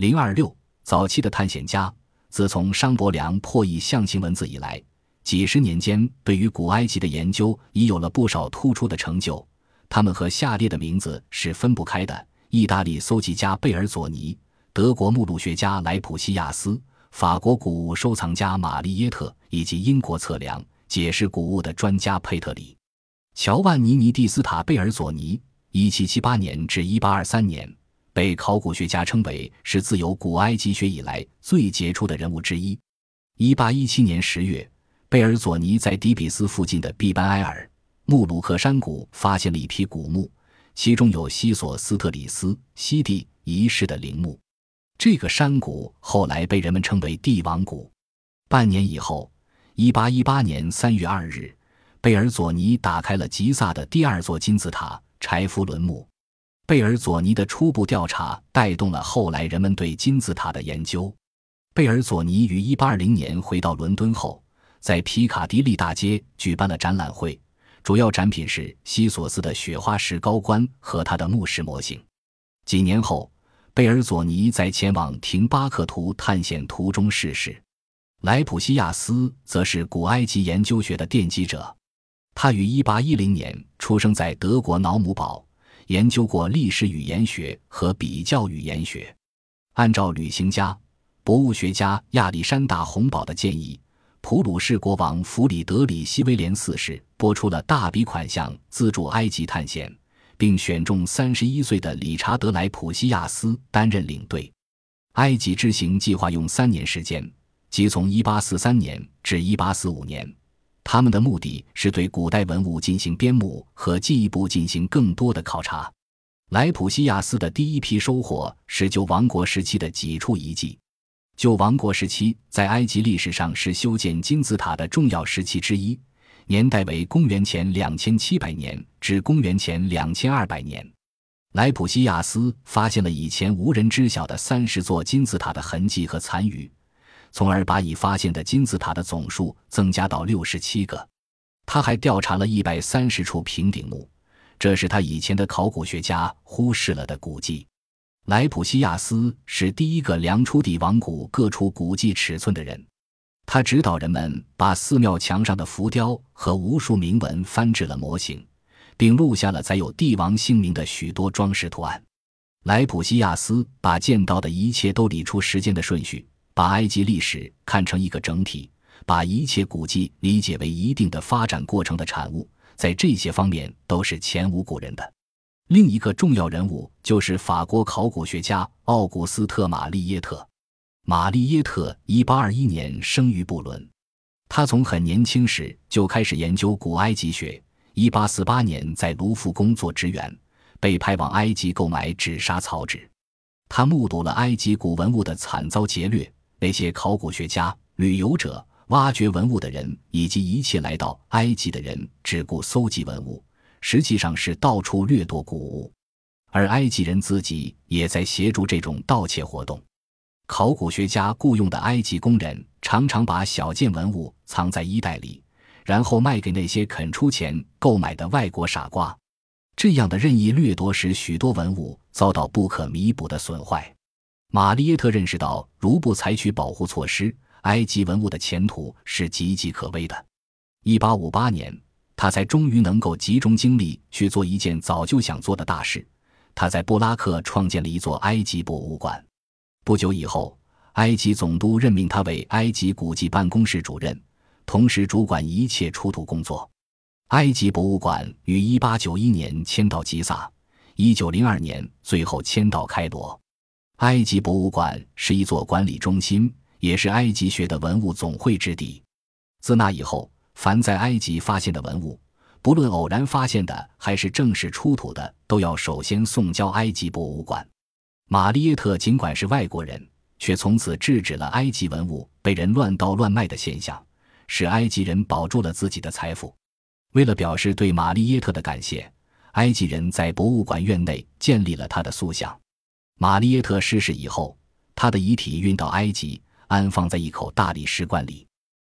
零二六，早期的探险家，自从商伯良破译象形文字以来，几十年间对于古埃及的研究已有了不少突出的成就。他们和下列的名字是分不开的：意大利搜集家贝尔佐尼，德国目录学家莱普西亚斯，法国古物收藏家玛丽耶特，以及英国测量、解释古物的专家佩特里。乔万尼尼蒂斯塔贝尔佐尼，一七七八年至一八二三年。被考古学家称为是自有古埃及学以来最杰出的人物之一。一八一七年十月，贝尔佐尼在底比斯附近的毕班埃尔穆鲁克山谷发现了一批古墓，其中有西索斯特里斯西帝一世的陵墓。这个山谷后来被人们称为帝王谷。半年以后，一八一八年三月二日，贝尔佐尼打开了吉萨的第二座金字塔柴夫伦墓。贝尔佐尼的初步调查带动了后来人们对金字塔的研究。贝尔佐尼于1820年回到伦敦后，在皮卡迪利大街举办了展览会，主要展品是西索斯的雪花石高棺和他的墓石模型。几年后，贝尔佐尼在前往廷巴克图探险途中逝世。莱普西亚斯则是古埃及研究学的奠基者，他于1810年出生在德国瑙姆堡。研究过历史语言学和比较语言学。按照旅行家、博物学家亚历山大·洪堡的建议，普鲁士国王弗里德里希·威廉四世拨出了大笔款项资助埃及探险，并选中三十一岁的理查德·莱普西亚斯担任领队。埃及之行计划用三年时间，即从1843年至1845年。他们的目的是对古代文物进行编目和进一步进行更多的考察。莱普西亚斯的第一批收获是旧王国时期的几处遗迹。旧王国时期在埃及历史上是修建金字塔的重要时期之一，年代为公元前两千七百年至公元前两千二百年。莱普西亚斯发现了以前无人知晓的三十座金字塔的痕迹和残余。从而把已发现的金字塔的总数增加到六十七个。他还调查了一百三十处平顶墓，这是他以前的考古学家忽视了的古迹。莱普西亚斯是第一个量出帝王谷各处古迹尺寸的人。他指导人们把寺庙墙上的浮雕和无数铭文翻制了模型，并录下了载有帝王姓名的许多装饰图案。莱普西亚斯把见到的一切都理出时间的顺序。把埃及历史看成一个整体，把一切古迹理解为一定的发展过程的产物，在这些方面都是前无古人的。另一个重要人物就是法国考古学家奥古斯特·玛丽耶特。玛丽耶特1821年生于布伦，他从很年轻时就开始研究古埃及学。1848年在卢浮宫做职员，被派往埃及购买纸砂草纸。他目睹了埃及古文物的惨遭劫掠。那些考古学家、旅游者、挖掘文物的人，以及一切来到埃及的人，只顾搜集文物，实际上是到处掠夺古物，而埃及人自己也在协助这种盗窃活动。考古学家雇佣的埃及工人常常把小件文物藏在衣袋里，然后卖给那些肯出钱购买的外国傻瓜。这样的任意掠夺使许多文物遭到不可弥补的损坏。玛丽耶特认识到，如不采取保护措施，埃及文物的前途是岌岌可危的。一八五八年，他才终于能够集中精力去做一件早就想做的大事。他在布拉克创建了一座埃及博物馆。不久以后，埃及总督任命他为埃及古迹办公室主任，同时主管一切出土工作。埃及博物馆于一八九一年迁到吉萨，一九零二年最后迁到开罗。埃及博物馆是一座管理中心，也是埃及学的文物总会之地。自那以后，凡在埃及发现的文物，不论偶然发现的还是正式出土的，都要首先送交埃及博物馆。玛丽耶特尽管是外国人，却从此制止了埃及文物被人乱盗乱卖的现象，使埃及人保住了自己的财富。为了表示对玛丽耶特的感谢，埃及人在博物馆院内建立了他的塑像。玛丽耶特逝世以后，他的遗体运到埃及，安放在一口大理石罐里。